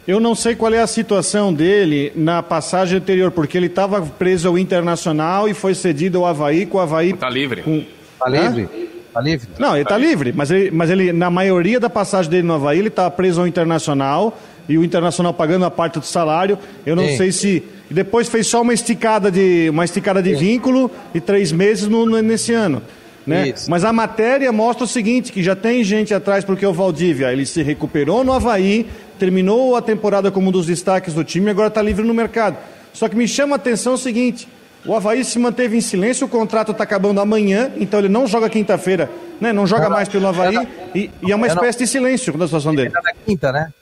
Eu não sei qual é a situação dele na passagem anterior, porque ele estava preso ao Internacional e foi cedido ao Havaí com o Havaí. Está livre. Com... Tá livre? Tá livre? Não, ele está tá livre, mas ele, mas ele, na maioria da passagem dele no Havaí, ele estava preso ao Internacional e o Internacional pagando a parte do salário. Eu não Sim. sei se depois fez só uma esticada de, uma esticada de vínculo e três meses no, nesse ano. Né? Mas a matéria mostra o seguinte, que já tem gente atrás, porque o Valdívia ele se recuperou no Havaí, terminou a temporada como um dos destaques do time e agora está livre no mercado. Só que me chama a atenção o seguinte, o Havaí se manteve em silêncio, o contrato está acabando amanhã, então ele não joga quinta-feira, né? não joga mais pelo Havaí, e, e é uma espécie de silêncio com a situação dele. Termina na quinta, né?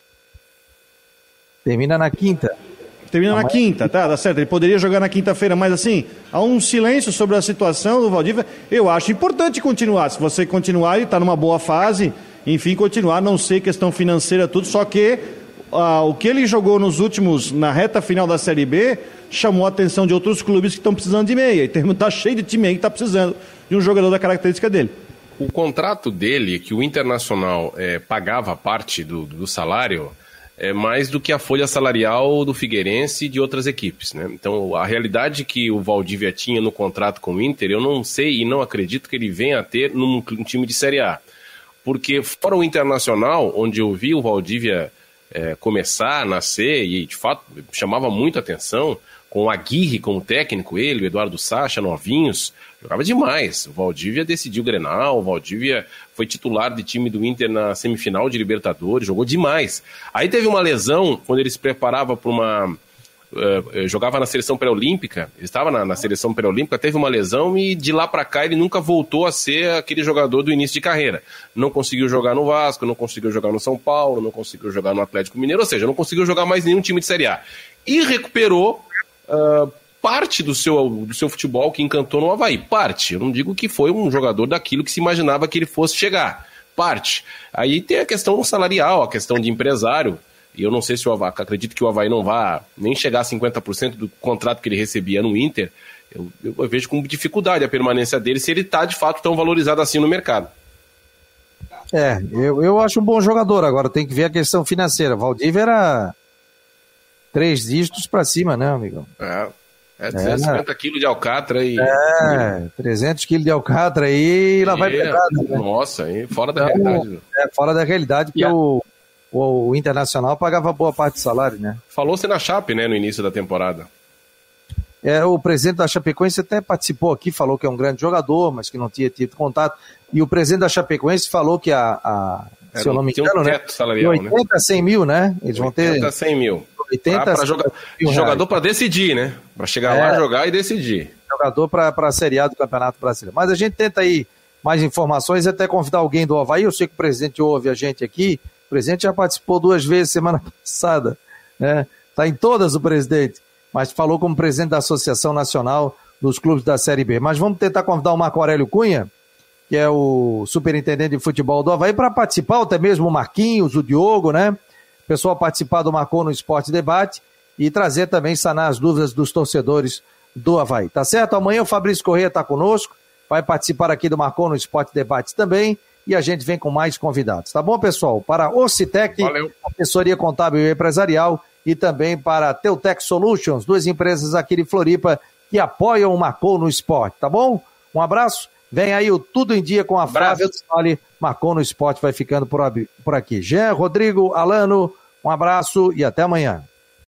Termina na quinta. Termina na quinta, tá? Tá certo. Ele poderia jogar na quinta-feira, mas assim, há um silêncio sobre a situação do Valdívia. Eu acho importante continuar. Se você continuar, ele está numa boa fase, enfim, continuar, não sei questão financeira, tudo, só que ah, o que ele jogou nos últimos, na reta final da Série B, chamou a atenção de outros clubes que estão precisando de meia. E está cheio de time aí que está precisando de um jogador da característica dele. O contrato dele, que o Internacional é, pagava parte do, do salário, é mais do que a folha salarial do Figueirense e de outras equipes. Né? Então, a realidade que o Valdívia tinha no contrato com o Inter, eu não sei e não acredito que ele venha a ter num, num time de Série A. Porque, fora o Internacional, onde eu vi o Valdívia é, começar, nascer, e de fato chamava muita atenção, com o Aguirre como técnico, ele, o Eduardo Sacha, novinhos, jogava demais. O Valdívia decidiu o Grenal, o Valdívia foi titular de time do Inter na semifinal de Libertadores, jogou demais. Aí teve uma lesão, quando ele se preparava para uma... Uh, jogava na seleção pré-olímpica, estava na, na, seleção pré-olímpica, teve uma lesão e de lá para cá ele nunca voltou a ser aquele jogador do início de carreira. Não conseguiu jogar no Vasco, não conseguiu jogar no São Paulo, não conseguiu jogar no Atlético Mineiro, ou seja, não conseguiu jogar mais nenhum time de Série A. E recuperou uh, parte do seu, do seu futebol que encantou no Havaí. Parte. Eu não digo que foi um jogador daquilo que se imaginava que ele fosse chegar. Parte. Aí tem a questão salarial, a questão de empresário. E eu não sei se o Havaí, acredito que o Havaí não vá nem chegar a 50% do contrato que ele recebia no Inter. Eu, eu, vejo com dificuldade a permanência dele se ele está de fato tão valorizado assim no mercado. É, eu, eu acho um bom jogador. Agora tem que ver a questão financeira. Valdívia era três dígitos para cima, né, amigão? É. É, 250 é, quilos de alcatra e. É, 300 quilos de alcatra aí e lá vai pegar. Né? Nossa, aí fora da então, realidade. É, fora da realidade, porque o, o, o, Internacional pagava boa parte do salário, né? Falou-se na Chape, né, no início da temporada. É, o presidente da Chapecoense até participou aqui, falou que é um grande jogador, mas que não tinha tido contato. E o presidente da Chapecoense falou que a, a se eu não me engano, um né? Salarial, 80 né? a 100 mil, né? Eles 80 vão ter. 80 a 100 mil. 80 pra, pra joga... Jogador para decidir, né? Para chegar é, lá, jogar e decidir. Jogador para a Série A do Campeonato Brasileiro. Mas a gente tenta aí mais informações e até convidar alguém do Havaí. Eu sei que o presidente ouve a gente aqui. O presidente já participou duas vezes semana passada. Né? Tá em todas o presidente. Mas falou como presidente da Associação Nacional dos Clubes da Série B. Mas vamos tentar convidar o Marco Aurélio Cunha, que é o superintendente de futebol do Havaí, para participar, até mesmo o Marquinhos, o Diogo, né? O pessoal participar do Marcou no Esporte Debate e trazer também, sanar as dúvidas dos torcedores do Havaí. Tá certo? Amanhã o Fabrício Corrêa está conosco, vai participar aqui do Marcou no Esporte Debate também e a gente vem com mais convidados. Tá bom, pessoal? Para Ocitec, Valeu. assessoria contábil e empresarial e também para Teutec Solutions, duas empresas aqui de Floripa que apoiam o Marcou no Esporte, tá bom? Um abraço. Vem aí o Tudo em Dia com a Flávia Sali. Marcou no Esporte vai ficando por, por aqui. Jean, Rodrigo, Alano, um abraço e até amanhã.